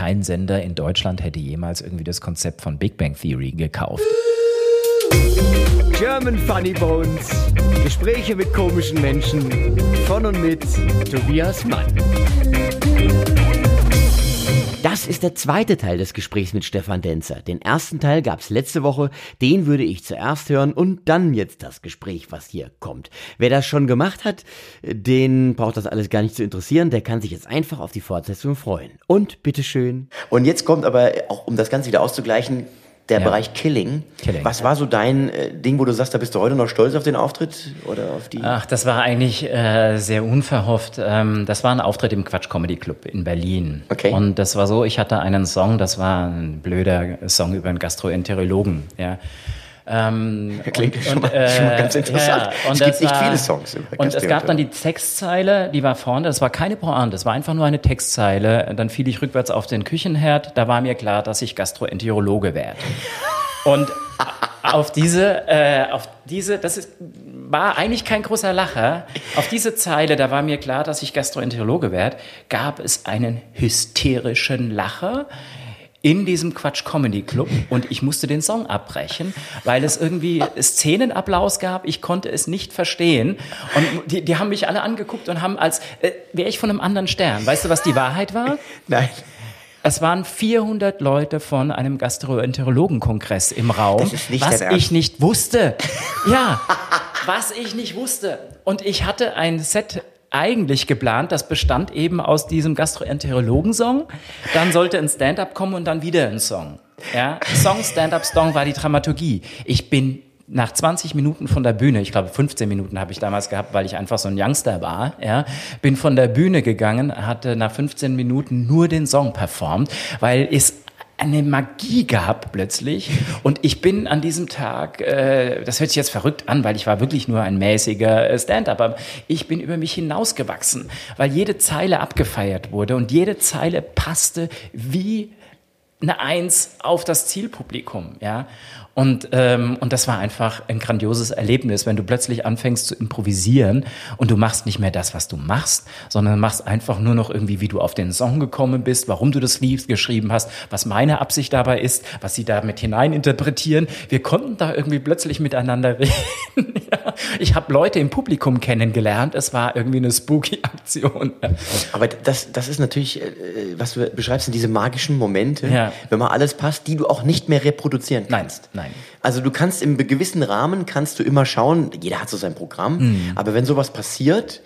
kein Sender in Deutschland hätte jemals irgendwie das Konzept von Big Bang Theory gekauft. German Funny Bones. Gespräche mit komischen Menschen. Von und mit Tobias Mann. Das ist der zweite Teil des Gesprächs mit Stefan Denzer. Den ersten Teil gab's letzte Woche, den würde ich zuerst hören und dann jetzt das Gespräch, was hier kommt. Wer das schon gemacht hat, den braucht das alles gar nicht zu interessieren, der kann sich jetzt einfach auf die Fortsetzung freuen. Und bitteschön. Und jetzt kommt aber, auch um das Ganze wieder auszugleichen, der Ja. Bereich Killing. Killing. Was war so dein äh, Ding, wo du sagst, da bist du heute noch stolz auf den Auftritt oder auf die? Ach, das war eigentlich äh, sehr unverhofft. Ähm, das war ein Auftritt im Quatsch Comedy Club in Berlin. Okay. Und das war so, ich hatte einen Song, das war ein blöder Song über einen Gastroenterologen. Ja. Ähm, Klingt schon mal- schon mal ganz interessant. und Es gibt nicht war- viele Songs über Und es gab dann die Textzeile, die war vorne, das war keine Pointe, das war einfach nur eine Textzeile. Dann fiel ich rückwärts auf den Küchenherd, da war mir klar, dass ich Gastroenterologe werde. Und auf diese, äh, auf diese, das ist, war eigentlich kein großer Lacher. Auf diese Zeile, da war mir klar, dass ich Gastroenterologe werde, gab es einen hysterischen Lacher in diesem Quatsch Comedy Club und ich musste den Song abbrechen, weil es irgendwie Szenenapplaus gab. Ich konnte es nicht verstehen und die, die haben mich alle angeguckt und haben als äh, wäre ich von einem anderen Stern. Weißt du, was die Wahrheit war? Nein. Es waren 400 Leute von einem Gastroenterologenkongress im Raum, was ich nicht wusste. Ja, was ich nicht wusste. Und ich hatte ein Set eigentlich geplant, das bestand eben aus diesem Gastroenterologen-Song. Dann sollte ein Stand-up kommen und dann wieder ein Song. Ja, Song, Stand-up, Song war die Dramaturgie. Ich bin nach 20 Minuten von der Bühne, ich glaube 15 Minuten habe ich damals gehabt, weil ich einfach so ein Youngster war, ja, bin von der Bühne gegangen, hatte nach 15 Minuten nur den Song performt, weil es eine Magie gab plötzlich und ich bin an diesem Tag, äh, das hört sich jetzt verrückt an, weil ich war wirklich nur ein mäßiger äh, Stand-up, aber ich bin über mich hinausgewachsen, weil jede Zeile abgefeiert wurde und jede Zeile passte wie eine Eins auf das Zielpublikum, ja. Und, ähm, und das war einfach ein grandioses Erlebnis, wenn du plötzlich anfängst zu improvisieren und du machst nicht mehr das, was du machst, sondern machst einfach nur noch irgendwie, wie du auf den Song gekommen bist, warum du das Lied geschrieben hast, was meine Absicht dabei ist, was sie damit hineininterpretieren. Wir konnten da irgendwie plötzlich miteinander reden. ja. Ich habe Leute im Publikum kennengelernt. Es war irgendwie eine spooky Aktion. Ja. Aber das, das ist natürlich, äh, was du beschreibst, sind diese magischen Momente, Ja. wenn mal alles passt, die du auch nicht mehr reproduzieren kannst. nein. Also du kannst im gewissen Rahmen, kannst du immer schauen, jeder hat so sein Programm, Mhm. aber wenn sowas passiert,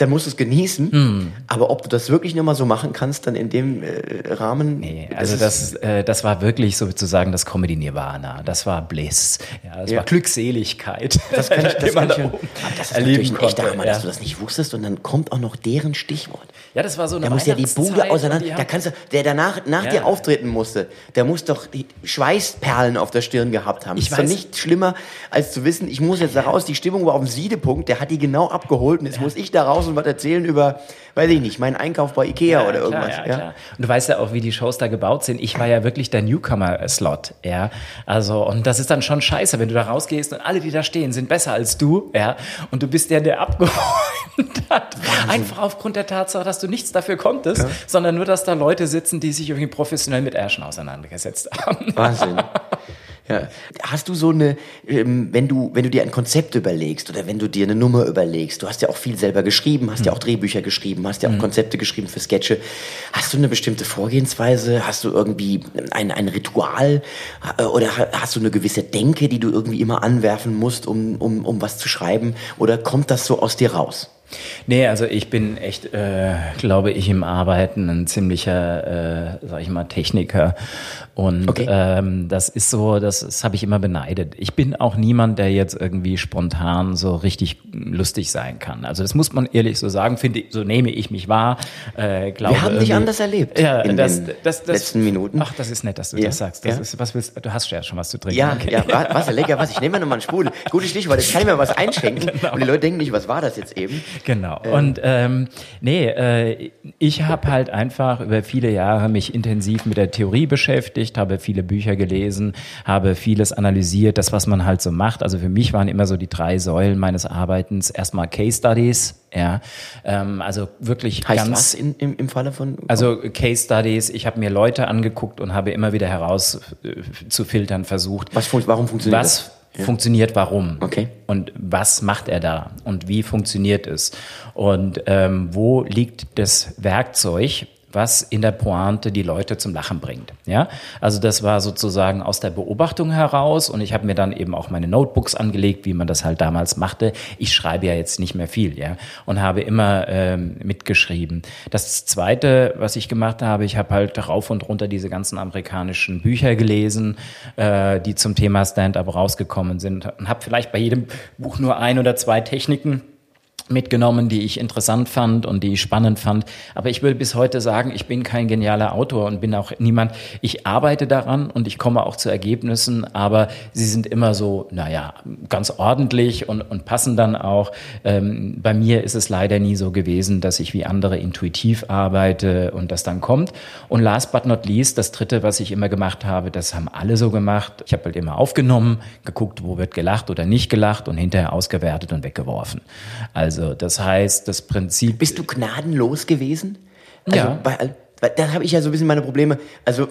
dann musst du es genießen. Mhm. Aber ob du das wirklich nochmal so machen kannst, dann in dem äh, Rahmen. Nee, also ist- das, äh, das war wirklich sozusagen das Comedy Nirvana. Das war Bliss. Ja, das Ja. war Glückseligkeit. Das kann ich, das kann ich, da aber oben das ist erleben natürlich ein echter Hammer, ja. dass du das nicht wusstest und dann kommt auch noch deren Stichwort. Ja, das war so eine Da muss ja die Bude auseinander. die Da kannst du, der danach nach Ja. dir auftreten musste, der muss doch die Schweißperlen auf der Stirn gehabt haben. Ich ist doch weiß. nicht schlimmer, als zu wissen, ich muss jetzt da raus, die Stimmung war auf dem Siedepunkt, der hat die genau abgeholt und jetzt muss ich da raus und was erzählen über, weiß ich nicht, meinen Einkauf bei Ikea oder irgendwas. Klar, ja, klar. Und du weißt ja auch, wie die Shows da gebaut sind. Ich war ja wirklich der Newcomer-Slot, ja. Also, und das ist dann schon scheiße, wenn du da rausgehst und alle, die da stehen, sind besser als du, ja. Und du bist der, der abgeräumt hat. Einfach aufgrund der Tatsache, dass du nichts dafür konntest, sondern nur, dass da Leute sitzen, die sich irgendwie professionell mit Ärschen auseinandergesetzt haben. Wahnsinn. Ja. Hast du so eine, ähm, wenn du, wenn du dir ein Konzept überlegst oder wenn du dir eine Nummer überlegst, du hast ja auch viel selber geschrieben, hast ja auch Drehbücher geschrieben, hast ja auch Konzepte geschrieben für Sketche. Hast du eine bestimmte Vorgehensweise? Hast du irgendwie ein, ein Ritual äh, oder ha- hast du eine gewisse Denke, die du irgendwie immer anwerfen musst, um, um, um was zu schreiben? Oder kommt das so aus dir raus? Nee, also ich bin echt, äh, glaube ich, im Arbeiten ein ziemlicher, äh, sag ich mal, Techniker. Und Okay. ähm, das ist so, das, das habe ich immer beneidet. Ich bin auch niemand, der jetzt irgendwie spontan so richtig lustig sein kann. Also das muss man ehrlich so sagen, finde ich, so nehme ich mich wahr. Äh, glaube Wir haben dich anders erlebt ja, in das, den das, das, letzten Minuten. Ach, das ist nett, dass du Ja, das sagst. Das ja. ist, was willst, du hast ja schon was zu trinken. Ja, Okay. ja, wa- was, lecker, was, ich nehme mir nochmal einen Sprudel. Gutes Stichwort, jetzt kann ich mir was einschenken Genau. und die Leute denken nicht, was war das jetzt eben? Genau. Und ähm, nee, äh, ich habe halt einfach über viele Jahre mich intensiv mit der Theorie beschäftigt, habe viele Bücher gelesen, habe vieles analysiert, das, was man halt so macht. Also für mich waren immer so die drei Säulen meines Arbeitens erstmal Case Studies, ja, ähm, also wirklich Heißt ganz was in, im, im Falle von... also Case Studies, ich habe mir Leute angeguckt und habe immer wieder heraus äh, zu filtern versucht. was, warum funktioniert Was das? Funktioniert warum? Okay. Und was macht er da? Und wie funktioniert es? Und ähm, wo liegt das Werkzeug, was in der Pointe die Leute zum Lachen bringt? Ja, also das war sozusagen aus der Beobachtung heraus und ich habe mir dann eben auch meine Notebooks angelegt, wie man das halt damals machte. Ich schreibe ja jetzt nicht mehr viel, ja, und habe immer ähm, mitgeschrieben. Das Zweite, was ich gemacht habe, ich habe halt rauf und runter diese ganzen amerikanischen Bücher gelesen, äh, die zum Thema Stand-up rausgekommen sind und habe vielleicht bei jedem Buch nur ein oder zwei Techniken mitgenommen, die ich interessant fand und die ich spannend fand. Aber ich würde bis heute sagen, ich bin kein genialer Autor und bin auch niemand. Ich arbeite daran und ich komme auch zu Ergebnissen, aber sie sind immer so, naja, ganz ordentlich und, und passen dann auch. Ähm, bei mir ist es leider nie so gewesen, dass ich wie andere intuitiv arbeite und das dann kommt. Und last but not least, das dritte, was ich immer gemacht habe, das haben alle so gemacht. Ich habe halt immer aufgenommen, geguckt, wo wird gelacht oder nicht gelacht und hinterher ausgewertet und weggeworfen. Also das heißt, das Prinzip. Bist du gnadenlos gewesen? Also Ja. Bei, weil da habe ich ja so ein bisschen meine Probleme. Also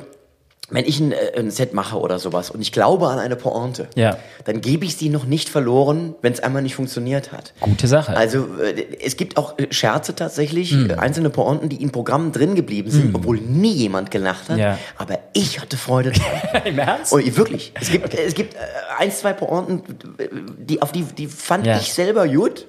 wenn ich ein, äh, ein Set mache oder sowas und ich glaube an eine Pointe, Ja. dann gebe ich sie noch nicht verloren, wenn es einmal nicht funktioniert hat. Gute Sache. Also äh, es gibt auch äh, Scherze tatsächlich, äh, einzelne Pointen, die in Programmen drin geblieben sind, obwohl nie jemand gelacht hat. Ja. Aber ich hatte Freude dran. Im Ernst? Und wirklich, es gibt, es gibt ein, zwei Pointen, die, auf die, die fand Ja. ich selber gut.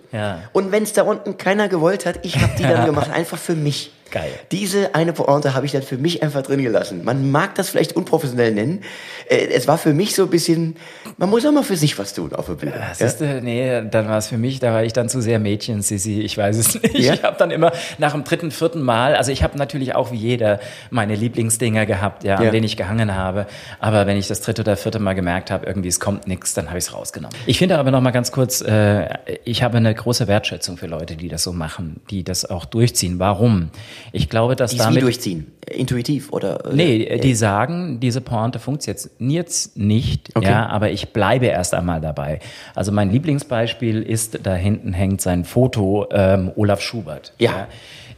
Und wenn es da unten keiner gewollt hat, ich habe die dann gemacht, einfach für mich. Geil. Diese eine Pointe habe ich dann für mich einfach drin gelassen. Man mag das vielleicht unprofessionell nennen. Äh, Es war für mich so ein bisschen, man muss auch mal für sich was tun auf der Bühne. Ja, siehst du, nee, dann war es für mich, da war ich dann zu sehr Mädchen, Sissi, ich weiß es nicht. Ja? Ich habe dann immer nach dem dritten, vierten Mal, also ich habe natürlich auch wie jeder meine Lieblingsdinger gehabt, ja, an Ja. denen ich gehangen habe. Aber wenn ich das dritte oder vierte Mal gemerkt habe, irgendwie es kommt nichts, dann habe ich es rausgenommen. Ich finde aber noch mal ganz kurz, äh, ich habe eine große Wertschätzung für Leute, die das so machen, die das auch durchziehen. Warum? Ich glaube, dass Die es wie damit durchziehen. Intuitiv oder? äh, Nee, äh, die sagen, diese Pointe funktioniert nicht, Okay. ja, aber ich bleibe erst einmal dabei. Also mein Lieblingsbeispiel ist, da hinten hängt sein Foto ähm, Olaf Schubert. Ja.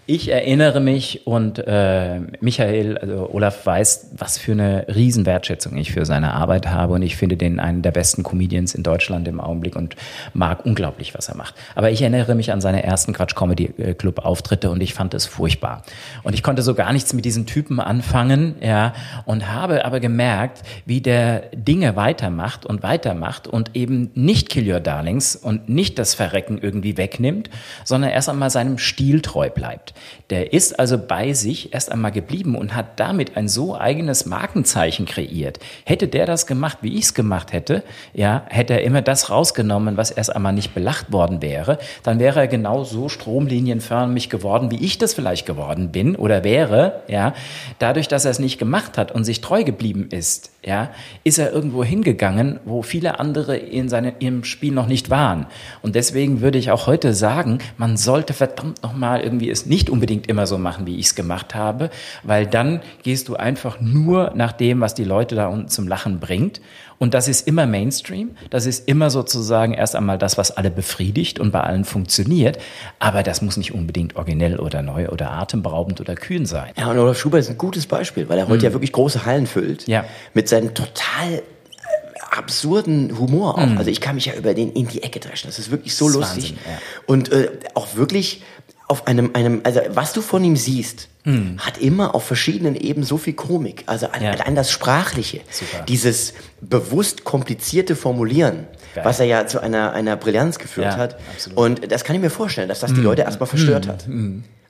Ich erinnere mich und äh, Michael, also Olaf weiß, was für eine Riesenwertschätzung ich für seine Arbeit habe und ich finde den einen der besten Comedians in Deutschland im Augenblick und mag unglaublich, was er macht. Aber ich erinnere mich an seine ersten Quatsch Comedy Club Auftritte und ich fand es furchtbar. Und ich konnte so gar nichts mit diesem Typen anfangen, ja, und habe aber gemerkt, wie der Dinge weitermacht und weitermacht und eben nicht Kill Your Darlings und nicht das Verrecken irgendwie wegnimmt, sondern erst einmal seinem Stil treu bleibt. Der ist also bei sich erst einmal geblieben und hat damit ein so eigenes Markenzeichen kreiert. Hätte der das gemacht, wie ich es gemacht hätte, ja, hätte er immer das rausgenommen, was erst einmal nicht belacht worden wäre, dann wäre er genau so stromlinienförmig geworden, wie ich das vielleicht geworden bin oder wäre, ja. Dadurch, dass er es nicht gemacht hat und sich treu geblieben ist, ja, ist er irgendwo hingegangen, wo viele andere in seinem im Spiel noch nicht waren. Und deswegen würde ich auch heute sagen, man sollte verdammt nochmal irgendwie es nicht unbedingt immer so machen, wie ich es gemacht habe, weil dann gehst du einfach nur nach dem, was die Leute da unten zum Lachen bringt. Und das ist immer Mainstream. Das ist immer sozusagen erst einmal das, was alle befriedigt und bei allen funktioniert. Aber das muss nicht unbedingt originell oder neu oder atemberaubend oder kühn sein. Ja, und Olaf Schubert ist ein gutes Beispiel, weil er heute ja wirklich große Hallen füllt. Ja. Mit seinem total äh, absurden Humor auch. Also ich kann mich ja über den in die Ecke dreschen. Das ist wirklich so Das lustig. Wahnsinn, ja. Und äh, auch wirklich auf einem, einem, also was du von ihm siehst, hat immer auf verschiedenen Ebenen so viel Komik. Also Ja. allein das Sprachliche, Super. dieses bewusst komplizierte Formulieren, Geil. was er ja zu einer, einer Brillanz geführt Ja, hat. absolut. Und das kann ich mir vorstellen, dass das die Leute erstmal verstört hat.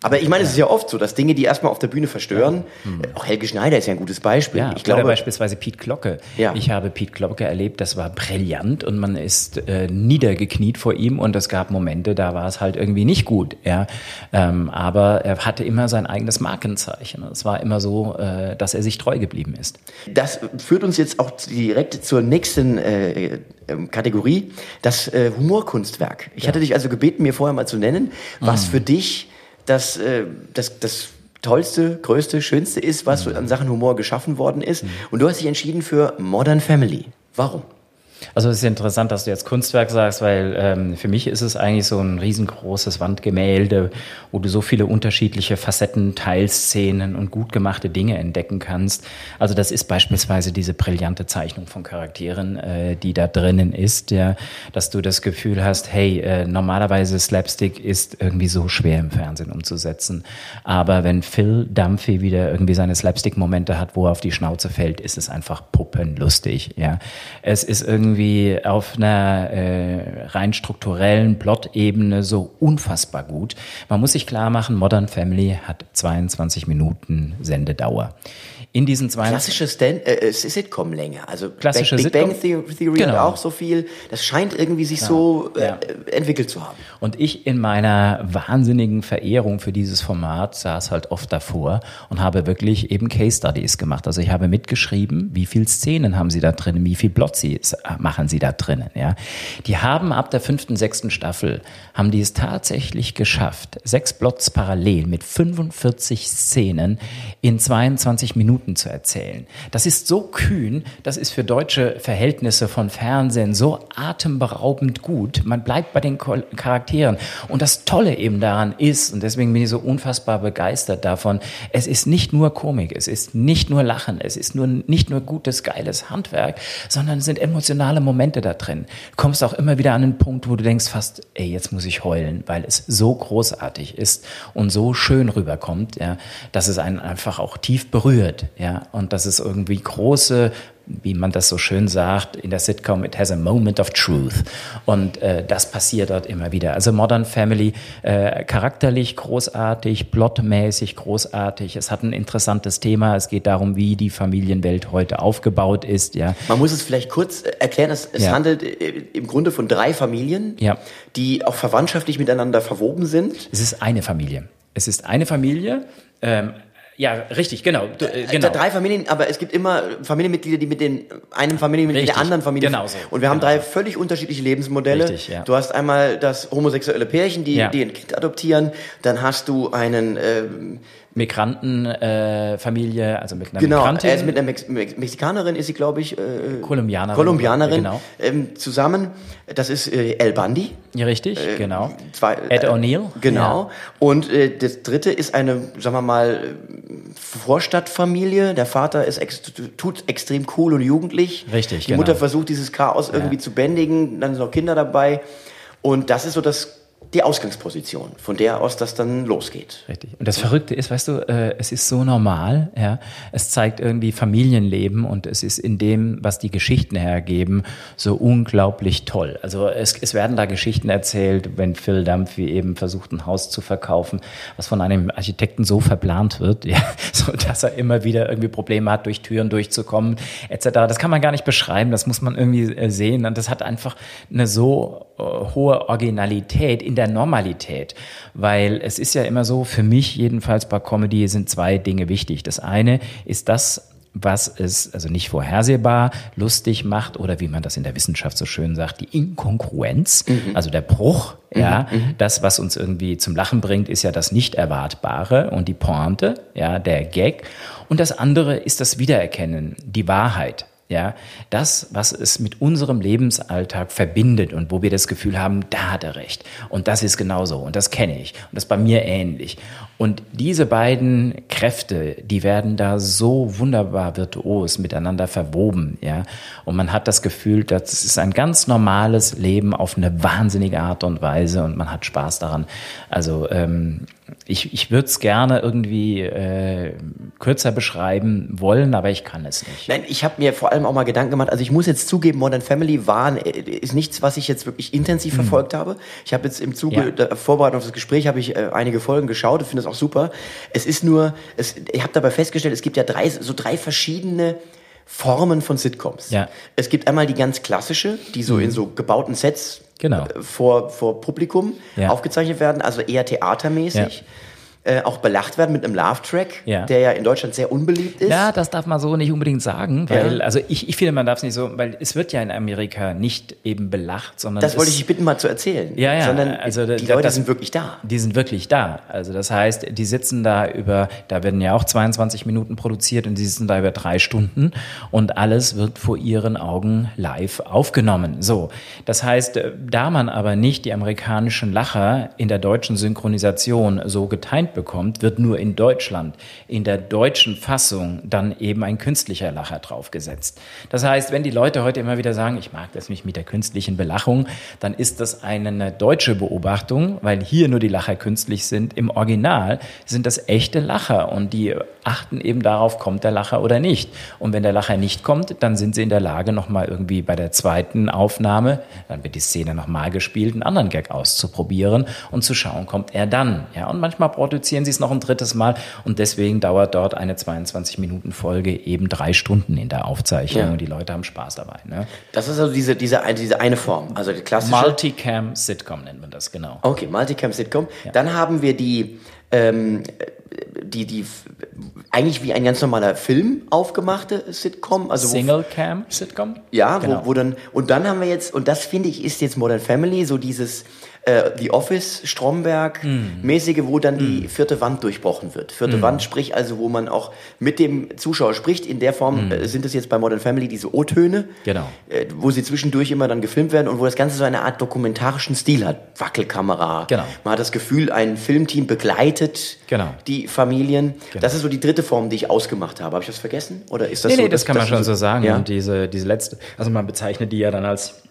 Aber ich meine, es ist ja oft so, dass Dinge, die erstmal auf der Bühne verstören, äh, auch Helge Schneider ist ja ein gutes Beispiel. Ja, ich glaube, beispielsweise Piet Glocke. Ja. Ich habe Piet Glocke erlebt, das war brillant und man ist äh, niedergekniet vor ihm und es gab Momente, da war es halt irgendwie nicht gut. Ja, ähm, aber er hatte immer sein eigenes Markenzeichen. Es war immer so, äh, dass er sich treu geblieben ist. das führt uns jetzt auch direkt zur nächsten äh, ähm, Kategorie, das äh, Humorkunstwerk. Ich hatte dich also gebeten, mir vorher mal zu nennen, was für dich das, äh, das, das tollste, größte, schönste ist, was so an Sachen Humor geschaffen worden ist. Und du hast dich entschieden für Modern Family. Warum? Also es ist interessant, dass du jetzt Kunstwerk sagst, weil ähm, für mich ist es eigentlich so ein riesengroßes Wandgemälde, wo du so viele unterschiedliche Facetten, Teilszenen und gut gemachte Dinge entdecken kannst. Also das ist beispielsweise diese brillante Zeichnung von Charakteren, äh, die da drinnen ist, ja, dass du das Gefühl hast, hey, äh, normalerweise Slapstick ist irgendwie so schwer im Fernsehen umzusetzen, aber wenn Phil Dunphy wieder irgendwie seine Slapstick-Momente hat, wo er auf die Schnauze fällt, ist es einfach puppenlustig, ja. Es ist irgendwie auf einer äh, rein strukturellen Plot-Ebene so unfassbar gut. Man muss sich klar machen, Modern Family hat 22 Minuten Sendedauer. In diesen 22 Klassische Stand äh, äh, Sitcom-Länge. Also Klassische Big Bang Sitcom- Theory Theory Genau. hat auch so viel. Das scheint irgendwie sich so äh, ja. entwickelt zu haben. Und ich in meiner wahnsinnigen Verehrung für dieses Format saß halt oft davor und habe wirklich eben Case Studies gemacht. Also ich habe mitgeschrieben, wie viel Szenen haben sie da drin, wie viel Plot sie machen sie da drinnen, ja. Die haben ab der fünften, sechsten Staffel, haben die es tatsächlich geschafft, sechs Plots parallel mit 45 Szenen in 22 Minuten zu erzählen. Das ist so kühn, das ist für deutsche Verhältnisse von Fernsehen so atemberaubend gut. Man bleibt bei den Charakteren. Und das Tolle eben daran ist, und deswegen bin ich so unfassbar begeistert davon, es ist nicht nur Komik, es ist nicht nur Lachen, es ist nur, nicht nur gutes, geiles Handwerk, sondern es sind emotionale Momente da drin. Du kommst auch immer wieder an einen Punkt, wo du denkst fast, ey, jetzt muss ich heulen, weil es so großartig ist und so schön rüberkommt, ja, dass es einen einfach auch tief berührt, ja, und dass es irgendwie große wie man das so schön sagt, in der Sitcom, it has a moment of truth. Und äh, das passiert dort immer wieder. Also Modern Family, äh, charakterlich großartig, plotmäßig großartig. Es hat ein interessantes Thema. Es geht darum, wie die Familienwelt heute aufgebaut ist. Ja, Man muss es vielleicht kurz äh, erklären, es, es Ja. handelt äh, im Grunde von drei Familien, Ja. die auch verwandtschaftlich miteinander verwoben sind. es ist eine Familie. Es ist eine Familie. Ähm, ja, richtig, genau. Du, äh, genau. Drei Familien, aber es gibt immer Familienmitglieder, die mit den einem Familienmitglied der anderen Familie. genau so, Und wir haben genau drei völlig unterschiedliche Lebensmodelle. Richtig, ja. Du hast einmal das homosexuelle Pärchen, die, Ja. die ein Kind adoptieren. Dann hast du einen ähm, Migrantenfamilie, äh, also mit einer Genau, Migrantin. er ist mit einer Mex Mex Mexikanerin, ist sie, glaube ich, äh, Kolumbianerin. Kolumbianerin, Genau. ähm, zusammen. Das ist äh, El Bandi. Ja, richtig, genau. Zwei, Ed äh, O'Neill. Genau. Und äh, das dritte ist eine, sagen wir mal, äh, Vorstadtfamilie. Der Vater ist ex tut extrem cool und jugendlich. Richtig, Die genau. Mutter versucht, dieses Chaos irgendwie zu bändigen. Dann sind noch Kinder dabei. Und das ist so das, die Ausgangsposition, von der aus das dann losgeht. Richtig. Und das Verrückte ist, weißt du, äh, es ist so normal, ja. Es zeigt irgendwie Familienleben und es ist in dem, was die Geschichten hergeben, so unglaublich toll. Also es, es werden da Geschichten erzählt, wenn Phil Dunphy eben versucht, ein Haus zu verkaufen, was von einem Architekten so verplant wird, ja, so dass er immer wieder irgendwie Probleme hat, durch Türen durchzukommen, etc. Das kann man gar nicht beschreiben, das muss man irgendwie äh, sehen. Und das hat einfach eine so äh, hohe Originalität in der Normalität, weil es ist ja immer so, für mich jedenfalls bei Comedy sind zwei Dinge wichtig. Das eine ist das, was es also nicht vorhersehbar lustig macht oder wie man das in der Wissenschaft so schön sagt, die Inkongruenz, also der Bruch, ja, das, was uns irgendwie zum Lachen bringt, ist ja das Nicht-Erwartbare und die Pointe, ja, der Gag. Und das andere ist das Wiedererkennen, die Wahrheit. Ja, das, was es mit unserem Lebensalltag verbindet und wo wir das Gefühl haben, da hat er recht. Und das ist genauso. Und das kenne ich. Und das ist bei mir ähnlich. Und diese beiden Kräfte, die werden da so wunderbar virtuos miteinander verwoben. Ja, und man hat das Gefühl, das ist ein ganz normales Leben auf eine wahnsinnige Art und Weise und man hat Spaß daran. Also, ähm, ich, ich würde es gerne irgendwie äh, kürzer beschreiben wollen, aber ich kann es nicht. Nein, ich habe mir vor allem auch mal Gedanken gemacht. Also ich muss jetzt zugeben, Modern Family war äh, ist nichts, was ich jetzt wirklich intensiv verfolgt habe. Ich habe jetzt im Zuge Ja. der Vorbereitung auf das Gespräch habe ich äh, einige Folgen geschaut und finde das auch super. Es ist nur, es, ich habe dabei festgestellt, es gibt ja drei so drei verschiedene Formen von Sitcoms. Ja. Es gibt einmal die ganz klassische, die so in so gebauten Sets Genau. äh, vor, vor Publikum Ja. aufgezeichnet werden, also eher theatermäßig. Äh, auch belacht werden mit einem Laugh-Track, Ja. der ja in Deutschland sehr unbeliebt ist. Ja, das darf man so nicht unbedingt sagen, weil, Ja. also ich, ich finde, man darf es nicht so, weil es wird ja in Amerika nicht eben belacht, sondern Das wollte ich dich bitten, mal zu erzählen. Ja, ja, Sondern also die da- Leute das- sind wirklich da. Die sind wirklich da. Also das heißt, die sitzen da über, da werden ja auch 22 Minuten produziert und die sitzen da über drei Stunden und alles wird vor ihren Augen live aufgenommen. So, das heißt, äh, da man aber nicht die amerikanischen Lacher in der deutschen Synchronisation so bekommt, wird nur in Deutschland in der deutschen Fassung dann eben ein künstlicher Lacher draufgesetzt. Das heißt, wenn die Leute heute immer wieder sagen, ich mag das nicht mit der künstlichen Belachung, dann ist das eine deutsche Beobachtung, weil hier nur die Lacher künstlich sind. Im Original sind das echte Lacher und die achten eben darauf, kommt der Lacher oder nicht. Und wenn der Lacher nicht kommt, dann sind sie in der Lage, nochmal irgendwie bei der zweiten Aufnahme, dann wird die Szene nochmal gespielt, einen anderen Gag auszuprobieren und zu schauen, kommt er dann. Ja, und manchmal produzieren sie es noch ein drittes Mal und deswegen dauert dort eine 22-Minuten-Folge eben drei Stunden in der Aufzeichnung Ja. und die Leute haben Spaß dabei. Ne? Das ist also diese, diese, eine- diese eine Form. Also die klassische. Multicam-Sitcom nennt man das, genau. okay, Multicam-Sitcom. Dann haben wir die, ähm, die, die eigentlich wie ein ganz normaler Film aufgemachte Sitcom. Also wo, Single-Cam-Sitcom? ja, Genau. wo, wo dann, und dann haben wir jetzt, und das finde ich ist jetzt Modern Family, so dieses äh, The Office, Stromberg, Mhm. mäßige, wo dann die vierte Wand durchbrochen wird. Vierte Wand, sprich also, wo man auch mit dem Zuschauer spricht. In der Form äh, sind es jetzt bei Modern Family diese O-Töne, Mhm. Genau. äh, wo sie zwischendurch immer dann gefilmt werden und wo das Ganze so eine Art dokumentarischen Stil hat. Wackelkamera. Genau. Man hat das Gefühl, ein Filmteam begleitet Genau. die Familien. Das ist so die dritte Form, die ich ausgemacht habe. Habe ich das vergessen? Oder ist das Nee, so? nee, das, dass- kann man schon du so sagen. Ja? Diese, diese letzte, also man bezeichnet die ja dann als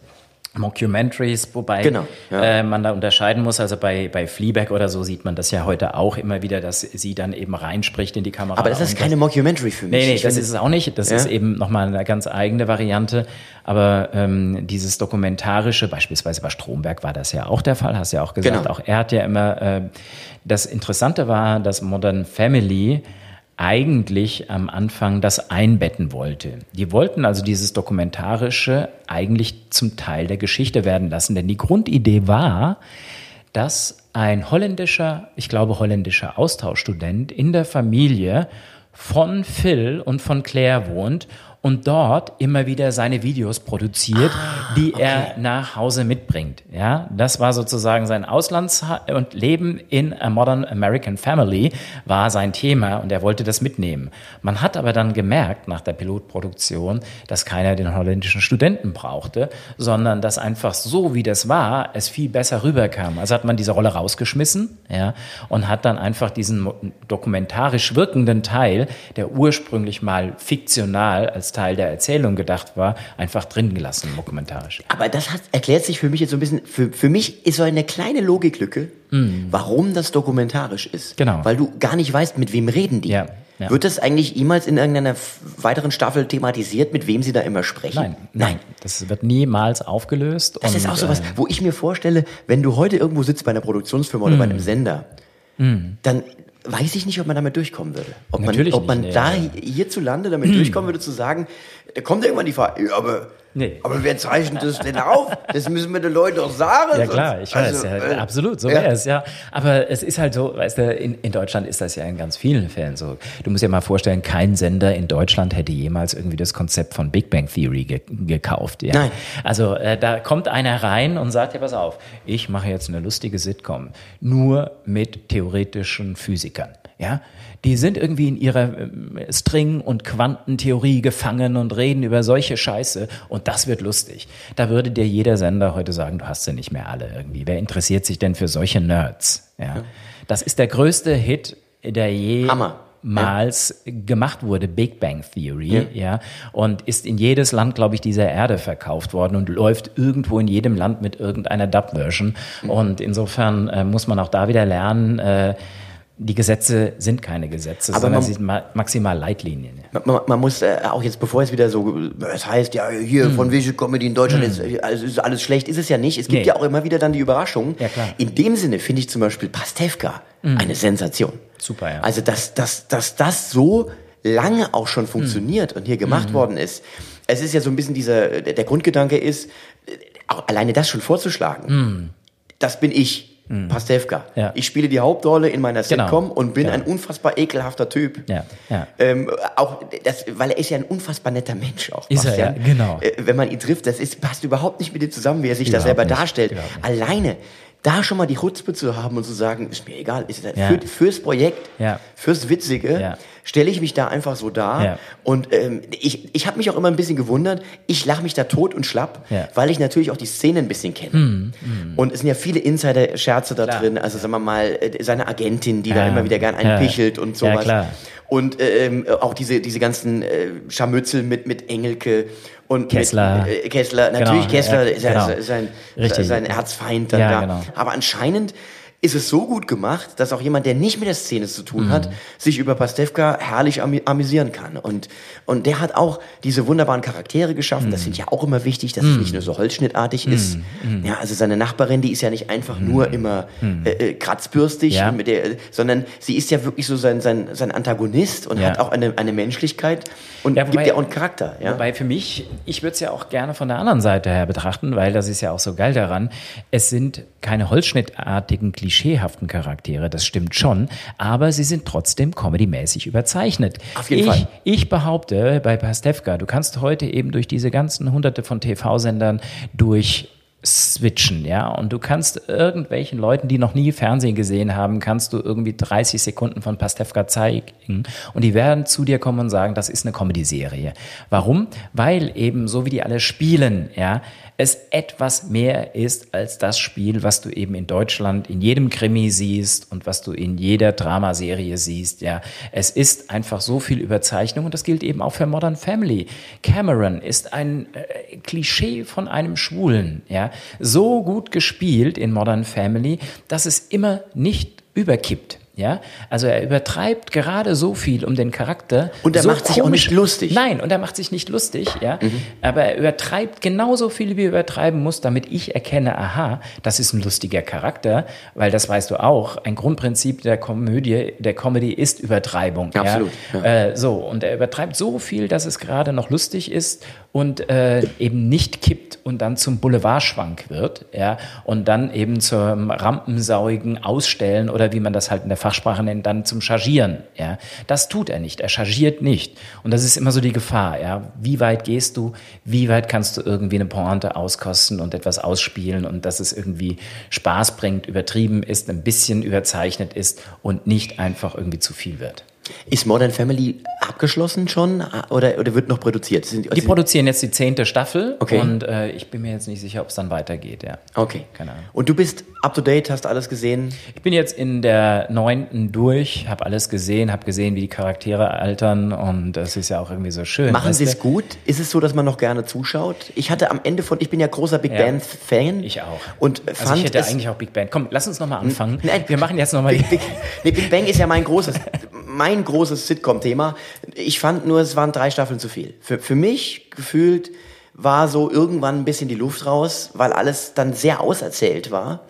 Mockumentaries, wobei Genau, ja. äh, man da unterscheiden muss. Also bei, bei Fleabag oder so sieht man das ja heute auch immer wieder, dass sie dann eben reinspricht in die Kamera. Aber das ist keine Mockumentary für mich. Nee, nee, Ich das ist es auch nicht. Das Ja? ist eben nochmal eine ganz eigene Variante. Aber ähm, dieses Dokumentarische, beispielsweise bei Stromberg war das ja auch der Fall, hast ja auch gesagt. Genau. Auch er hat ja immer, äh, das Interessante war, dass Modern Family eigentlich am Anfang das einbetten wollte. Die wollten also dieses Dokumentarische eigentlich zum Teil der Geschichte werden lassen, denn die Grundidee war, dass ein holländischer, ich glaube holländischer Austauschstudent in der Familie von Phil und von Claire wohnt und dort immer wieder seine Videos produziert, die er nach Hause mitbringt. Ja, das war sozusagen sein Auslands- und Leben in a Modern American Family war sein Thema und er wollte das mitnehmen. Man hat aber dann gemerkt nach der Pilotproduktion, dass keiner den holländischen Studenten brauchte, sondern dass einfach so wie das war, es viel besser rüberkam. Also hat man diese Rolle rausgeschmissen, ja, und hat dann einfach diesen dokumentarisch wirkenden Teil, der ursprünglich mal fiktional als Teil der Erzählung gedacht war, einfach drin gelassen, dokumentarisch. Aber das hat, erklärt sich für mich jetzt so ein bisschen, für, für mich ist so eine kleine Logiklücke, warum das dokumentarisch ist. Mhm. Genau. Weil du gar nicht weißt, mit wem reden die. Ja, ja. Wird das eigentlich jemals in irgendeiner weiteren Staffel thematisiert, mit wem sie da immer sprechen? Nein, nein, das wird niemals aufgelöst. Das ist und, auch sowas, äh, wo ich mir vorstelle, wenn du heute irgendwo sitzt bei einer Produktionsfirma oder bei Mhm. einem Sender, dann weiß ich nicht, ob man damit durchkommen würde. Ob man, Natürlich ob man nicht, da ja. hierzulande damit durchkommen würde, zu sagen, da kommt irgendwann die Frage, ja, aber, Nee. aber wer zeichnet das denn auf? Das müssen wir den Leuten doch sagen. Ja klar, ich weiß, also, ja, äh, absolut, so ja. wäre es, ja. Aber es ist halt so, weißt du, in, in Deutschland ist das ja in ganz vielen Fällen so. Du musst dir mal vorstellen, kein Sender in Deutschland hätte jemals irgendwie das Konzept von Big Bang Theory ge gekauft. Ja. Nein. Also äh, da kommt einer rein und sagt, ja pass auf, ich mache jetzt eine lustige Sitcom, nur mit theoretischen Physikern. Ja, die sind irgendwie in ihrer ähm, String- und Quantentheorie gefangen und reden über solche Scheiße und das wird lustig. Da würde dir jeder Sender heute sagen, du hast sie nicht mehr alle irgendwie. Wer interessiert sich denn für solche Nerds? Ja, das ist der größte Hit, der je Hammer. mals gemacht wurde, Big Bang Theory, ja. und ist in jedes Land, glaube ich, dieser Erde verkauft worden und läuft irgendwo in jedem Land mit irgendeiner Dub-Version. Und insofern äh, muss man auch da wieder lernen, äh, die Gesetze sind keine Gesetze, Aber sondern man- sie sind ma maximal Leitlinien. Man, man, muss äh, auch jetzt, bevor es wieder so, es heißt ja hier Hm. von Visual Comedy in Deutschland ist, äh, also ist alles schlecht, ist es ja nicht. Es gibt Nee. ja auch immer wieder dann die Überraschungen. Ja. In dem Sinne finde ich zum Beispiel Pastewka eine Sensation. Super, ja. Also dass, dass, dass das so lange auch schon funktioniert und hier gemacht worden ist. Es ist ja so ein bisschen dieser, der Grundgedanke ist, äh, auch alleine das schon vorzuschlagen. Das bin ich. Pastewka. Hm. Ja. Ich spiele die Hauptrolle in meiner Genau. Sitcom und bin Ja. ein unfassbar ekelhafter Typ. Ja, ja. Ähm, auch das, weil er ist ja ein unfassbar netter Mensch auch. Ist er, ja, genau. Äh, wenn man ihn trifft, das ist, passt überhaupt nicht mit dem zusammen, wie er sich das selber Überhaupt nicht, darstellt. überhaupt. Alleine da schon mal die Chutzpe zu haben und zu sagen, ist mir egal, ist Ja. für, fürs Projekt, Ja. fürs Witzige, Ja. stelle ich mich da einfach so dar. Ja. Und ähm, ich, ich habe mich auch immer ein bisschen gewundert, ich lache mich da tot und schlapp, Ja. weil ich natürlich auch die Szene ein bisschen kenne. Und es sind ja viele Insider-Scherze da Klar. drin, also sagen wir mal, äh, seine Agentin, die Ja. da immer wieder gern Ja. einpichelt und Ja, sowas. klar. Und ähm, auch diese, diese ganzen äh, Scharmützel mit, mit Engelke und Kessler. Mit, äh, Kessler, natürlich Genau, Kessler ja, ist, ja, genau. ist sein, Richtig. sein Erzfeind dann Ja, da. genau. Aber anscheinend ist es so gut gemacht, dass auch jemand, der nicht mit der Szene zu tun Mhm. hat, sich über Pastewka herrlich amüsieren kann. Und, und der hat auch diese wunderbaren Charaktere geschaffen. Mhm. Das finde ich ja auch immer wichtig, dass es nicht nur so holzschnittartig ist. Mhm. Ja, also seine Nachbarin, die ist ja nicht einfach nur immer äh, äh, kratzbürstig, Ja. der, sondern sie ist ja wirklich so sein, sein, sein Antagonist und Ja. hat auch eine, eine Menschlichkeit und Ja, gibt wobei- ja auch einen Charakter. Ja? Wobei für mich, ich würde es ja auch gerne von der anderen Seite her betrachten, weil das ist ja auch so geil daran. Es sind keine holzschnittartigen, klischeehaften Charaktere, das stimmt schon, aber sie sind trotzdem comedymäßig überzeichnet. Auf jeden ich, Fall. Ich behaupte bei Pastewka, du kannst heute eben durch diese ganzen hunderte von TV-Sendern durch switchen, ja, und du kannst irgendwelchen Leuten, die noch nie Fernsehen gesehen haben, kannst du irgendwie 30 Sekunden von Pastewka zeigen und die werden zu dir kommen und sagen, das ist eine Comedy-Serie. Warum? Weil eben so wie die alle spielen, ja, es etwas mehr ist als das Spiel, was du eben in Deutschland in jedem Krimi siehst und was du in jeder Dramaserie siehst, ja. Es ist einfach so viel Überzeichnung und das gilt eben auch für Modern Family. Cameron ist ein äh, Klischee von einem Schwulen, ja. So gut gespielt in Modern Family, dass es immer nicht überkippt. Ja, also er übertreibt gerade so viel um den Charakter. Und er so macht sich auch nicht lustig. Nein, und er macht sich nicht lustig, ja. Aber er übertreibt genauso viel, wie er übertreiben muss, damit ich erkenne, aha, das ist ein lustiger Charakter, weil das weißt du auch. Ein Grundprinzip der Komödie, der Comedy ist Übertreibung. Absolut, Ja? Äh, so, und er übertreibt so viel, dass es gerade noch lustig ist und äh, eben nicht kippt und dann zum Boulevardschwank wird, ja, und dann eben zum rampensauigen Ausstellen oder wie man das halt in der Fachsprache nennt, dann zum Chargieren, ja. Das tut er nicht, er chargiert nicht. Und das ist immer so die Gefahr, ja. Wie weit gehst du, wie weit kannst du irgendwie eine Pointe auskosten und etwas ausspielen und dass es irgendwie Spaß bringt, übertrieben ist, ein bisschen überzeichnet ist und nicht einfach irgendwie zu viel wird. Ist Modern Family abgeschlossen schon oder, oder wird noch produziert? Sind, Die produzieren jetzt die zehnte Staffel Okay. und äh, ich bin mir jetzt nicht sicher, ob es dann weitergeht, ja. okay. Keine Ahnung. Und du bist up to date, hast alles gesehen? Ich bin jetzt in der neunten durch, habe alles gesehen, habe gesehen, wie die Charaktere altern und das ist ja auch irgendwie so schön. Machen sie es gut? Ist es so, dass man noch gerne zuschaut? Ich hatte am Ende von, ich bin ja großer Big Ja. Band Fan. Ich auch. Und also fand ich hätte eigentlich auch Big Bang. Komm, lass uns nochmal anfangen. Nein. Wir machen jetzt nochmal die. Big, nee, Big Bang ist ja mein großes, mein großes Sitcom-Thema. Ich fand nur, es waren drei Staffeln zu viel. Für, für mich gefühlt war so irgendwann ein bisschen die Luft raus, weil alles dann sehr auserzählt war.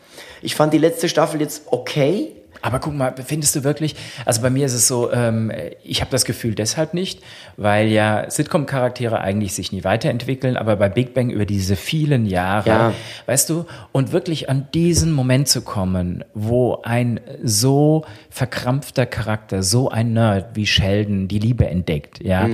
Ich fand die letzte Staffel jetzt okay. Aber guck mal, findest du wirklich, also bei mir ist es so, ähm, ich habe das Gefühl deshalb nicht, weil ja Sitcom-Charaktere eigentlich sich nie weiterentwickeln, aber bei Big Bang über diese vielen Jahre, Ja. weißt du, und wirklich an diesen Moment zu kommen, wo ein so verkrampfter Charakter, so ein Nerd wie Sheldon die Liebe entdeckt, ja,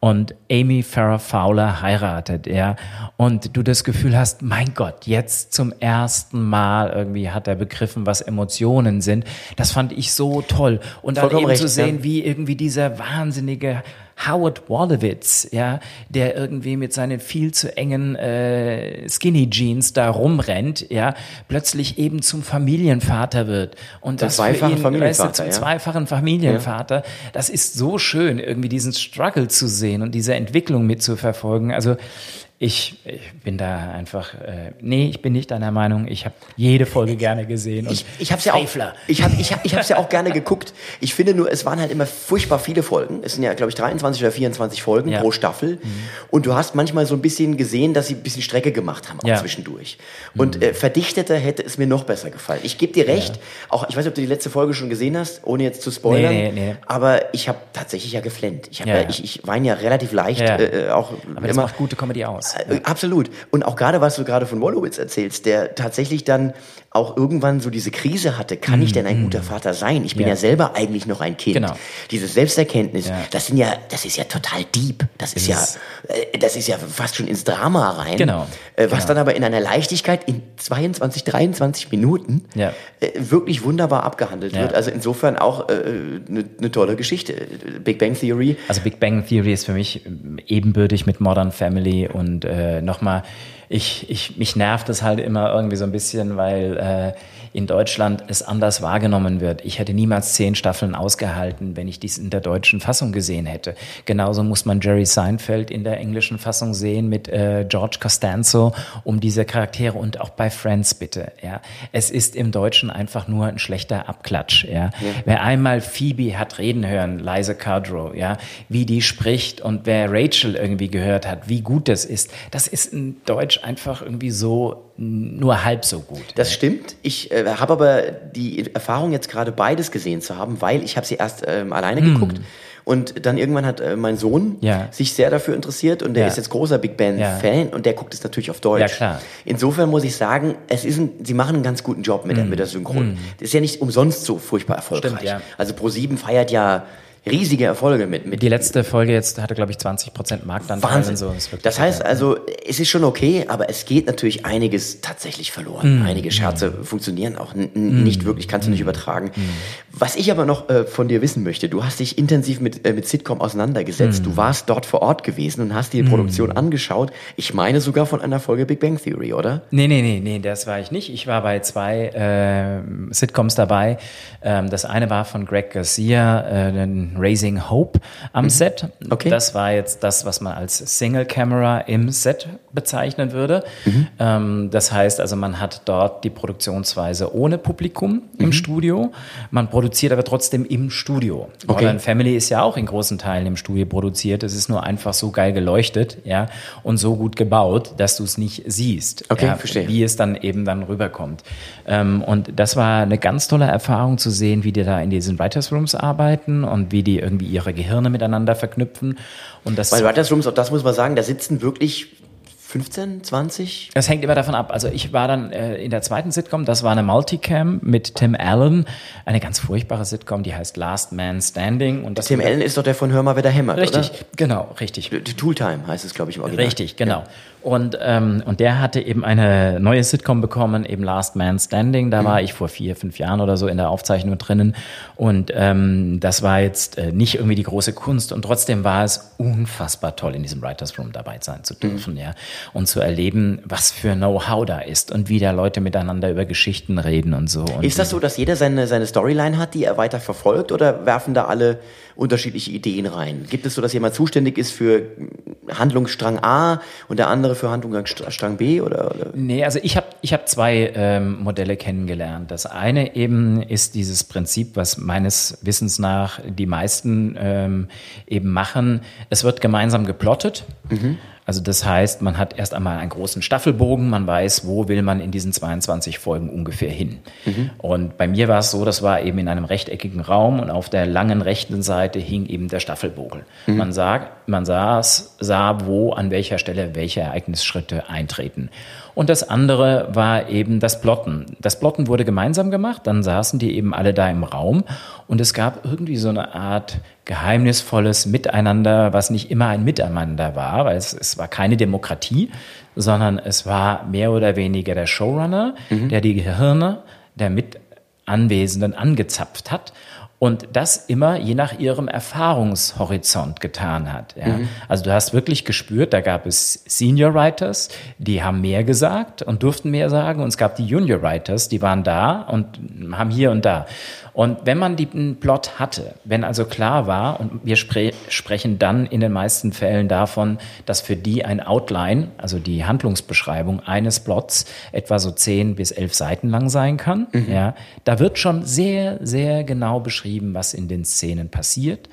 und Amy Farrah Fowler heiratet, ja, und du das Gefühl hast, mein Gott, jetzt zum ersten Mal irgendwie hat er begriffen, was Emotionen sind. Das fand ich so toll. Und dann Vollkommen eben recht, zu sehen, ja. wie irgendwie dieser wahnsinnige Howard Wolowitz, ja, der irgendwie mit seinen viel zu engen äh, Skinny Jeans da rumrennt, ja, plötzlich eben zum Familienvater wird und Zum das für zweifachen ihn, Familienvater, weißt du, zum ja. zweifachen Familienvater. Das ist so schön, irgendwie diesen Struggle zu sehen und diese Entwicklung mitzuverfolgen. Also Ich, ich bin da einfach, äh, nee, ich bin nicht deiner Meinung. Ich habe jede Folge gerne gesehen. Ich, ich habe ja auch, ich habe, ich hab, ich hab's ja auch gerne geguckt. Ich finde nur, es waren halt immer furchtbar viele Folgen. Es sind ja, glaube ich, 23 oder 24 Folgen Ja. pro Staffel. Und du hast manchmal so ein bisschen gesehen, dass sie ein bisschen Strecke gemacht haben, auch Ja. zwischendurch. Und äh, verdichteter hätte es mir noch besser gefallen. Ich gebe dir recht. Auch, ich weiß nicht, ob du die letzte Folge schon gesehen hast, ohne jetzt zu spoilern. Nee, nee, nee. Aber ich habe tatsächlich ja geflennt. Ich, hab Ja, ja, ja. ich, ich weine ja relativ leicht, Ja. äh, auch Aber das macht gute Comedy aus. Äh, Absolut. Und auch gerade, was du gerade von Wolowitz erzählst, der tatsächlich dann auch irgendwann so diese Krise hatte, kann ich denn ein guter Vater sein? Ich bin Mhm. Ja. ja, selber eigentlich noch ein Kind. Genau. Dieses Selbsterkenntnis, Ja. das sind ja, das ist ja total deep. Das ist ja, ist- äh, das ist ja fast schon ins Drama rein. Genau. Äh, was Genau. dann aber in einer Leichtigkeit in 22, 23 Minuten Ja. äh, wirklich wunderbar abgehandelt Ja. wird. Also insofern auch eine ne- tolle Geschichte. Big Bang Theory. Also Big Bang Theory ist für mich ebenbürtig mit Modern Family und nochmal, ich, ich, mich nervt es halt immer irgendwie so ein bisschen, weil äh, in Deutschland es anders wahrgenommen wird. Ich hätte niemals zehn Staffeln ausgehalten, wenn ich dies in der deutschen Fassung gesehen hätte. Genauso muss man Jerry Seinfeld in der englischen Fassung sehen mit äh, George Costanzo um diese Charaktere und auch bei Friends bitte. Ja, es ist im Deutschen einfach nur ein schlechter Abklatsch. Ja, wer einmal Phoebe hat reden hören, Liza Kudrow, ja, wie die spricht und wer Rachel irgendwie gehört hat, wie gut das ist, das ist in Deutsch einfach irgendwie so nur halb so gut. Das stimmt. Ich äh, habe aber die Erfahrung jetzt gerade beides gesehen zu haben, weil ich habe sie erst ähm, alleine geguckt und dann irgendwann hat äh, mein Sohn Hm. Ja. sich sehr dafür interessiert und der Ja. ist jetzt großer Big Bang Ja. Fan und der guckt es natürlich auf Deutsch. Ja, klar. Insofern muss ich sagen, es ist ein, sie machen einen ganz guten Job mit, der, mit der Synchron. Das ist ja nicht umsonst so furchtbar erfolgreich. Hm. Stimmt, ja. Also Pro7 feiert ja riesige Erfolge mit mit Die letzte Folge jetzt hatte, glaube ich, 20% Marktanteil Wahnsinn. so. wirklich- das heißt also, es ist schon okay, aber es geht natürlich einiges tatsächlich verloren. Mm. Einige Scherze funktionieren auch n- nicht wirklich, kannst du nicht übertragen. Was ich aber noch äh, von dir wissen möchte, du hast dich intensiv mit, äh, mit Sitcom auseinandergesetzt. Mm. Du warst dort vor Ort gewesen und hast dir die Produktion angeschaut. Ich meine sogar von einer Folge Big Bang Theory, oder? Nee, nee, nee, nee, das war ich nicht. Ich war bei zwei äh, Sitcoms dabei. Ähm, das eine war von Greg Garcia, äh, Raising Hope am Set. Okay. Das war jetzt das, was man als Single Camera im Set bezeichnen würde. Ähm, das heißt also, man hat dort die Produktionsweise ohne Publikum im Studio. Man produziert aber trotzdem im Studio. Okay. Modern Family ist ja auch in großen Teilen im Studio produziert. Es ist nur einfach so geil geleuchtet, ja, und so gut gebaut, dass du es nicht siehst. Okay, ja, verstehe. Wie es dann eben dann rüberkommt. Ähm, und das war eine ganz tolle Erfahrung zu sehen, wie die da in diesen Writers Rooms arbeiten und wie die irgendwie ihre Gehirne miteinander verknüpfen. Und das, Weil Writers Rooms, auch das muss man sagen, da sitzen wirklich 15, 20? das hängt immer davon ab. Also ich war dann äh, in der zweiten Sitcom, das war eine Multicam mit Tim Allen, eine ganz furchtbare Sitcom, die heißt Last Man Standing. Und das Tim Allen ist doch der von Hör mal, wer da hämmert, Richtig, oder? genau, richtig. Tooltime heißt es, glaube ich, im Original. Richtig, genau. Und, ähm, und der hatte eben eine neue Sitcom bekommen, eben Last Man Standing. Da war ich vor vier, fünf Jahren oder so in der Aufzeichnung drinnen. Und ähm, das war jetzt äh, nicht irgendwie die große Kunst. Und trotzdem war es unfassbar toll, in diesem Writers Room dabei sein zu dürfen, ja. Und zu erleben, was für Know-how da ist und wie da Leute miteinander über Geschichten reden und so. Und Ist das so, dass jeder seine, seine Storyline hat, die er weiter verfolgt oder werfen da alle unterschiedliche Ideen rein? Gibt es so, dass jemand zuständig ist für Handlungsstrang A und der andere für Handlungsstrang B oder? oder? Nee, also ich habe ich hab zwei ähm, Modelle kennengelernt. Das eine eben ist dieses Prinzip, was meines Wissens nach die meisten ähm, eben machen. Es wird gemeinsam geplottet. Also das heißt, man hat erst einmal einen großen Staffelbogen, man weiß, wo will man in diesen 22 Folgen ungefähr hin. Und bei mir war es so, das war eben in einem rechteckigen Raum und auf der langen rechten Seite hing eben der Staffelbogen. Man, sah, man saß, sah, wo an welcher Stelle welche Ereignisschritte eintreten. Und das andere war eben das Plotten. Das Plotten wurde gemeinsam gemacht, dann saßen die eben alle da im Raum und es gab irgendwie so eine Art geheimnisvolles Miteinander, was nicht immer ein Miteinander war, weil es, es war keine Demokratie, sondern es war mehr oder weniger der Showrunner, der die Gehirne der Mitanwesenden angezapft hat. Und das immer je nach ihrem Erfahrungshorizont getan hat. Ja. Mhm. Also du hast wirklich gespürt, da gab es Senior Writers, die haben mehr gesagt und durften mehr sagen und es gab die Junior Writers, die waren da und haben hier und da. Und wenn man den Plot hatte, wenn also klar war, und wir spre sprechen dann in den meisten Fällen davon, dass für die ein Outline, also die Handlungsbeschreibung eines Plots, etwa so zehn bis elf Seiten lang sein kann, mhm. ja, da wird schon sehr, sehr genau beschrieben, was in den Szenen passiert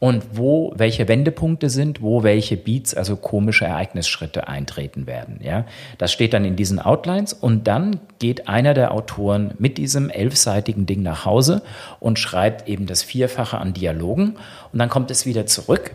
und wo welche Wendepunkte sind, wo welche Beats, also komische Ereignisschritte eintreten werden. Ja, das steht dann in diesen Outlines und dann geht einer der Autoren mit diesem elfseitigen Ding nach Hause und schreibt eben das Vierfache an Dialogen und dann kommt es wieder zurück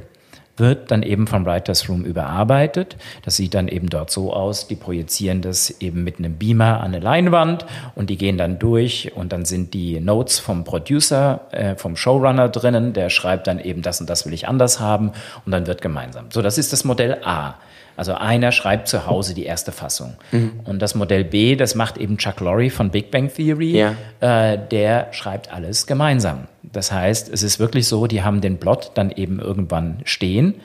wird dann eben vom Writers Room überarbeitet. Das sieht dann eben dort so aus, die projizieren das eben mit einem Beamer an eine Leinwand und die gehen dann durch und dann sind die Notes vom Producer, äh, vom Showrunner drinnen, der schreibt dann eben das und das will ich anders haben und dann wird gemeinsam. So, das ist das Modell A. Also einer schreibt zu Hause die erste Fassung. Mhm. Und das Modell B, das macht eben Chuck Lorre von Big Bang Theory, ja. äh, der schreibt alles gemeinsam. Das heißt, es ist wirklich so, die haben den Plot dann eben irgendwann stehen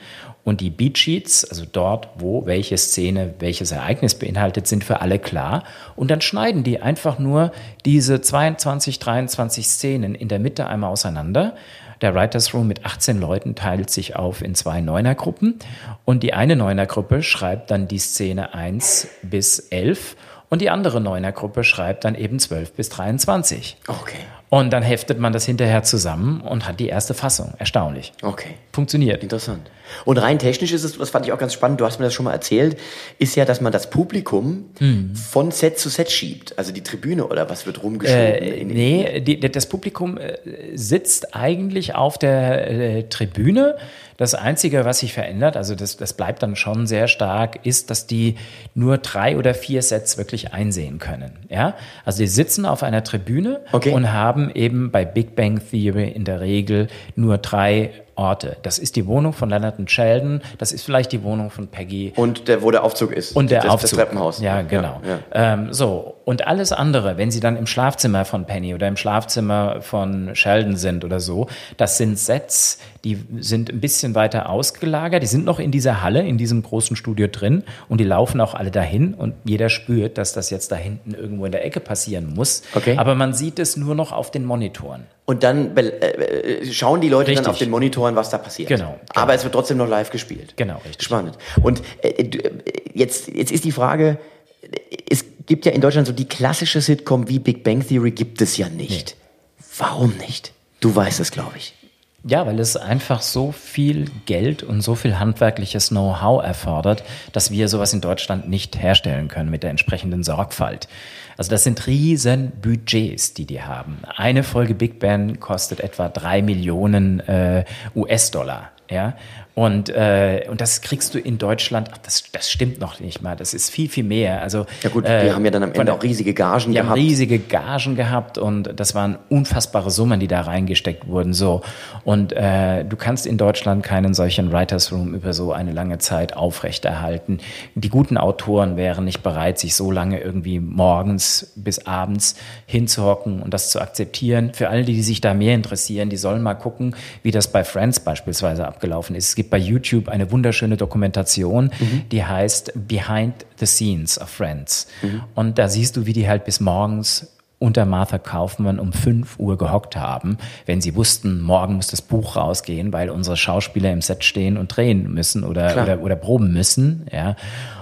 und die Beatsheets, also dort, wo welche Szene welches Ereignis beinhaltet, sind für alle klar. Und dann schneiden die einfach nur diese 22, 23 Szenen in der Mitte einmal auseinander der Writers Room mit 18 Leuten teilt sich auf in zwei Neunergruppen und die eine Neunergruppe schreibt dann die Szene 1 bis 11 und die andere Neunergruppe schreibt dann eben 12 bis 23. Okay. Und dann heftet man das hinterher zusammen und hat die erste Fassung. Erstaunlich. Okay. Funktioniert. Interessant. Und rein technisch ist es, das fand ich auch ganz spannend, du hast mir das schon mal erzählt, ist ja, dass man das Publikum hm. von Set zu Set schiebt. Also die Tribüne oder was wird rumgeschoben? Äh, nee, die, das Publikum äh, sitzt eigentlich auf der äh, Tribüne. Das Einzige, was sich verändert, also das, das bleibt dann schon sehr stark, ist, dass die nur drei oder vier Sets wirklich einsehen können. Ja? Also die sitzen auf einer Tribüne okay. und haben eben bei Big Bang Theory in der Regel nur drei Orte. Das ist die Wohnung von Leonard und Sheldon, das ist vielleicht die Wohnung von Peggy. Und der, wo der Aufzug ist. Und der das, Aufzug. Das Treppenhaus. Ja, genau. Ja, ja. Ähm, so, und alles andere, wenn sie dann im Schlafzimmer von Penny oder im Schlafzimmer von Sheldon sind oder so, das sind Sets, die sind ein bisschen weiter ausgelagert. Die sind noch in dieser Halle, in diesem großen Studio drin und die laufen auch alle dahin und jeder spürt, dass das jetzt da hinten irgendwo in der Ecke passieren muss. Okay. Aber man sieht es nur noch auf den Monitoren. Und dann äh, äh, schauen die Leute richtig. dann auf den Monitoren, was da passiert. Genau, genau. Aber es wird trotzdem noch live gespielt. Genau, richtig. Spannend. Und äh, äh, jetzt, jetzt ist die Frage, es gibt ja in Deutschland so die klassische Sitcom wie Big Bang Theory gibt es ja nicht. Nee. Warum nicht? Du weißt es, glaube ich. Ja, weil es einfach so viel Geld und so viel handwerkliches Know-how erfordert, dass wir sowas in Deutschland nicht herstellen können mit der entsprechenden Sorgfalt. Also das sind riesen Budgets, die die haben. Eine Folge Big Bang kostet etwa drei Millionen äh, US-Dollar. Ja, und, äh, und das kriegst du in Deutschland, ach, das, das stimmt noch nicht mal, das ist viel, viel mehr. Also, ja gut, äh, die haben ja dann am Ende auch riesige Gagen gehabt. Haben riesige Gagen gehabt und das waren unfassbare Summen, die da reingesteckt wurden. So. Und äh, du kannst in Deutschland keinen solchen Writers Room über so eine lange Zeit aufrechterhalten. Die guten Autoren wären nicht bereit, sich so lange irgendwie morgens bis abends hinzuhocken und das zu akzeptieren. Für alle, die sich da mehr interessieren, die sollen mal gucken, wie das bei Friends beispielsweise abgelaufen ist. Es gibt bei YouTube eine wunderschöne Dokumentation, mhm. die heißt Behind the Scenes of Friends. Mhm. Und da siehst du, wie die halt bis morgens unter Martha Kaufmann um 5 Uhr gehockt haben, wenn sie wussten, morgen muss das Buch rausgehen, weil unsere Schauspieler im Set stehen und drehen müssen oder, oder, oder proben müssen. Ja.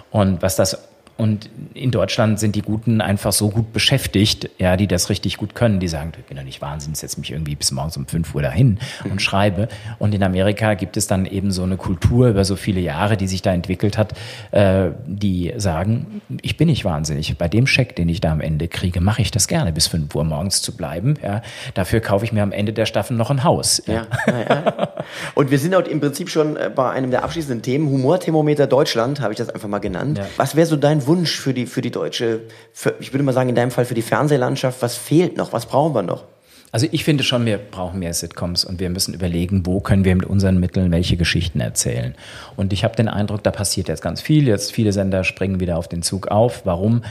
Und was das und in Deutschland sind die Guten einfach so gut beschäftigt, ja, die das richtig gut können. Die sagen, ich bin doch nicht Wahnsinn, setze mich irgendwie bis morgens um fünf Uhr dahin und mhm. schreibe. Und in Amerika gibt es dann eben so eine Kultur über so viele Jahre, die sich da entwickelt hat, äh, die sagen, ich bin nicht wahnsinnig. Bei dem Scheck, den ich da am Ende kriege, mache ich das gerne, bis fünf Uhr morgens zu bleiben. Ja. Dafür kaufe ich mir am Ende der Staffel noch ein Haus. Ja. ja, ja. Und wir sind auch im Prinzip schon äh, bei einem der abschließenden Themen. Humorthermometer Deutschland, habe ich das einfach mal genannt. Was wäre so dein Wunsch für die, für die deutsche, für, ich würde mal sagen, in deinem Fall für die Fernsehlandschaft? Was fehlt noch? Was brauchen wir noch? Also ich finde schon, wir brauchen mehr Sitcoms und wir müssen überlegen, wo können wir mit unseren Mitteln welche Geschichten erzählen. Und ich habe den Eindruck, da passiert jetzt ganz viel. Jetzt viele Sender springen wieder auf den Zug auf. Warum?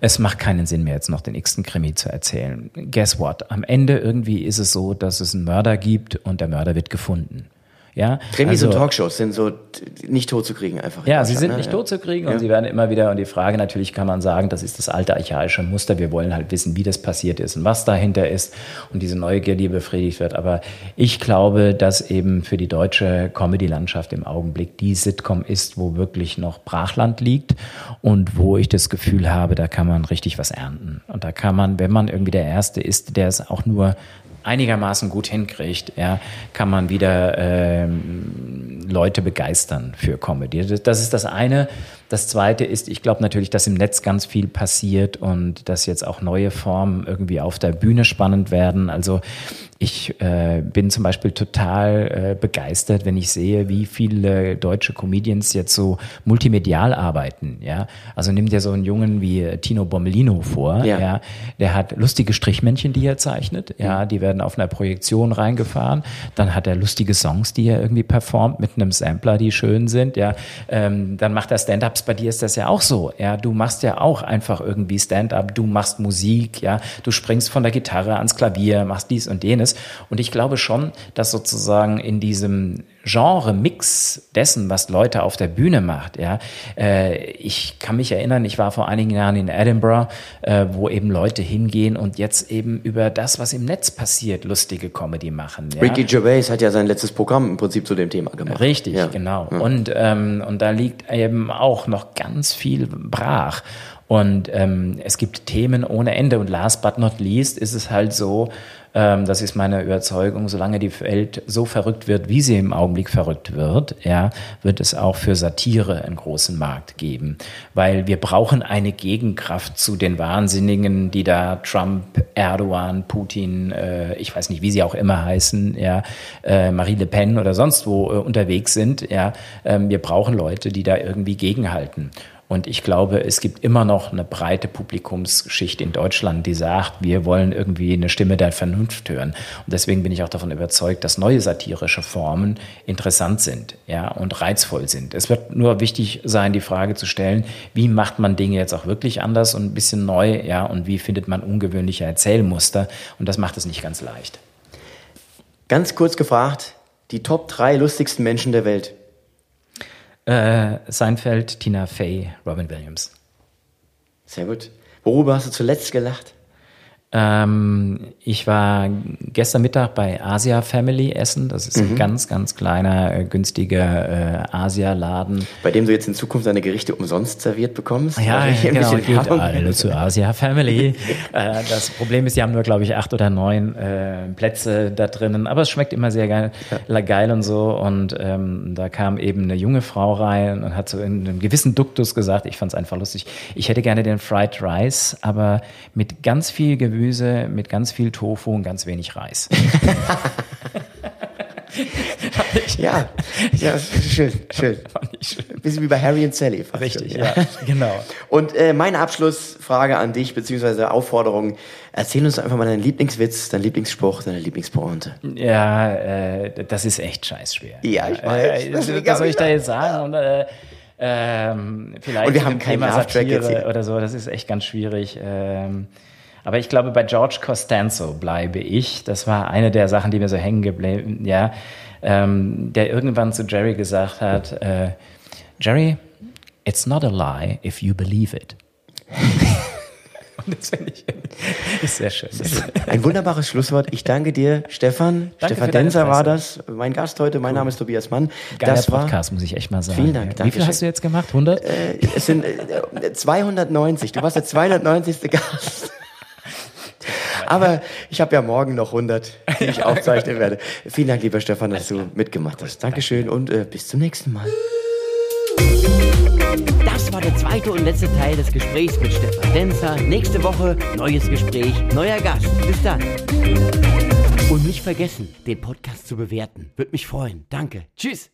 Es macht keinen Sinn mehr, jetzt noch den x-ten Krimi zu erzählen. Guess what? Am Ende irgendwie ist es so, dass es einen Mörder gibt und der Mörder wird gefunden. Ja, Krimis also, und Talkshows sind so nicht tot zu kriegen einfach. in Ja, sie sind ne? nicht Ja. tot zu kriegen und Ja. sie werden immer wieder, und die Frage natürlich kann man sagen, das ist das alte archaische Muster. Wir wollen halt wissen, wie das passiert ist und was dahinter ist und diese Neugier, die befriedigt wird. Aber ich glaube, dass eben für die deutsche Comedy-Landschaft im Augenblick die Sitcom ist, wo wirklich noch Brachland liegt und wo ich das Gefühl habe, da kann man richtig was ernten. Und da kann man, wenn man irgendwie der Erste ist, der es auch nur einigermaßen gut hinkriegt, ja, kann man wieder ähm, Leute begeistern für Comedy. Das, das ist das eine. Das zweite ist, ich glaube natürlich, dass im Netz ganz viel passiert und dass jetzt auch neue Formen irgendwie auf der Bühne spannend werden. Also ich äh, bin zum Beispiel total äh, begeistert, wenn ich sehe, wie viele deutsche Comedians jetzt so multimedial arbeiten. Ja, also nimm dir so einen Jungen wie Tino Bommelino vor. Ja. Ja, der hat lustige Strichmännchen, die er zeichnet. Ja, die werden auf einer Projektion reingefahren. Dann hat er lustige Songs, die er irgendwie performt mit einem Sampler, die schön sind. Ja, ähm, dann macht er Stand-ups. Bei dir ist das ja auch so. Ja, du machst ja auch einfach irgendwie Stand-up. Du machst Musik. Ja, du springst von der Gitarre ans Klavier, machst dies und jenes. Und ich glaube schon, dass sozusagen in diesem Genre-Mix dessen, was Leute auf der Bühne macht. Ja, äh, ich kann mich erinnern, ich war vor einigen Jahren in Edinburgh, äh, wo eben Leute hingehen und jetzt eben über das, was im Netz passiert, lustige Comedy machen. Ja? Ricky Gervais hat ja sein letztes Programm im Prinzip zu dem Thema gemacht. Richtig, Ja. genau. Und, ähm, und da liegt eben auch noch ganz viel brach. Und ähm, es gibt Themen ohne Ende. Und last but not least ist es halt so, ähm, das ist meine Überzeugung, solange die Welt so verrückt wird, wie sie im Augenblick verrückt wird, ja, wird es auch für Satire einen großen Markt geben. Weil wir brauchen eine Gegenkraft zu den Wahnsinnigen, die da Trump, Erdogan, Putin, äh, ich weiß nicht, wie sie auch immer heißen, ja, äh, Marie Le Pen oder sonst wo äh, unterwegs sind, ja. Ähm, wir brauchen Leute, die da irgendwie gegenhalten. Und ich glaube, es gibt immer noch eine breite Publikumsschicht in Deutschland, die sagt, wir wollen irgendwie eine Stimme der Vernunft hören. Und deswegen bin ich auch davon überzeugt, dass neue satirische Formen interessant sind, ja, und reizvoll sind. Es wird nur wichtig sein, die Frage zu stellen, wie macht man Dinge jetzt auch wirklich anders und ein bisschen neu, ja, und wie findet man ungewöhnliche Erzählmuster? Und das macht es nicht ganz leicht. Ganz kurz gefragt, die Top 3 lustigsten Menschen der Welt. Äh, Seinfeld, Tina Fey, Robin Williams. Sehr gut. Worüber hast du zuletzt gelacht? Ähm, ich war gestern Mittag bei Asia Family essen. Das ist ein ganz, ganz kleiner, äh, günstiger äh, Asia-Laden. Bei dem du jetzt in Zukunft deine Gerichte umsonst serviert bekommst? Ja, genau, bisschen geht Werbung? alle zu Asia Family. äh, das Problem ist, die haben nur, glaube ich, acht oder neun äh, Plätze da drinnen, aber es schmeckt immer sehr geil, geil und so. Und ähm, da kam eben eine junge Frau rein und hat so in einem gewissen Duktus gesagt, ich fand es einfach lustig, ich hätte gerne den Fried Rice, aber mit ganz viel Gemüse, mit ganz viel Tofu und ganz wenig Reis. Ja, ja, schön, schön. Fand ich schön. Ein bisschen wie bei Harry und Sally. Richtig, schon, ja, genau. Und äh, meine Abschlussfrage an dich, beziehungsweise Aufforderung, erzähl uns einfach mal deinen Lieblingswitz, deinen Lieblingsspruch, deine Lieblingspointe. Ja, äh, das ist echt scheiß schwer. Ja, ich weiß. Äh, was soll ich da jetzt sagen? Und, äh, ähm, vielleicht Und wir haben keinen Thema jetzt hier. oder so, das ist echt ganz schwierig. Ähm, aber ich glaube, bei George Costanzo bleibe ich. Das war eine der Sachen, die mir so hängen geblieben, ja, ähm, der irgendwann zu Jerry gesagt hat, äh, Jerry, it's not a lie if you believe it. Und das finde ich ist sehr schön. Ein wunderbares Schlusswort. Ich danke dir, Stefan. Danke Stefan Denser war das, mein Gast heute. Mein Name ist Tobias Mann. Geiler das war, Podcast, muss ich echt mal sagen. Vielen Dank, Wie viel hast du jetzt gemacht? 100? äh, es sind äh, 290. Du warst der 290. Gast. Aber ich habe ja morgen noch 100, die ich aufzeichnen werde. Vielen Dank, lieber Stefan, dass du mitgemacht hast. Dankeschön und äh, bis zum nächsten Mal. Das war der zweite und letzte Teil des Gesprächs mit Stefan Denzer. Nächste Woche neues Gespräch, neuer Gast. Bis dann. Und nicht vergessen, den Podcast zu bewerten. Würde mich freuen. Danke. Tschüss.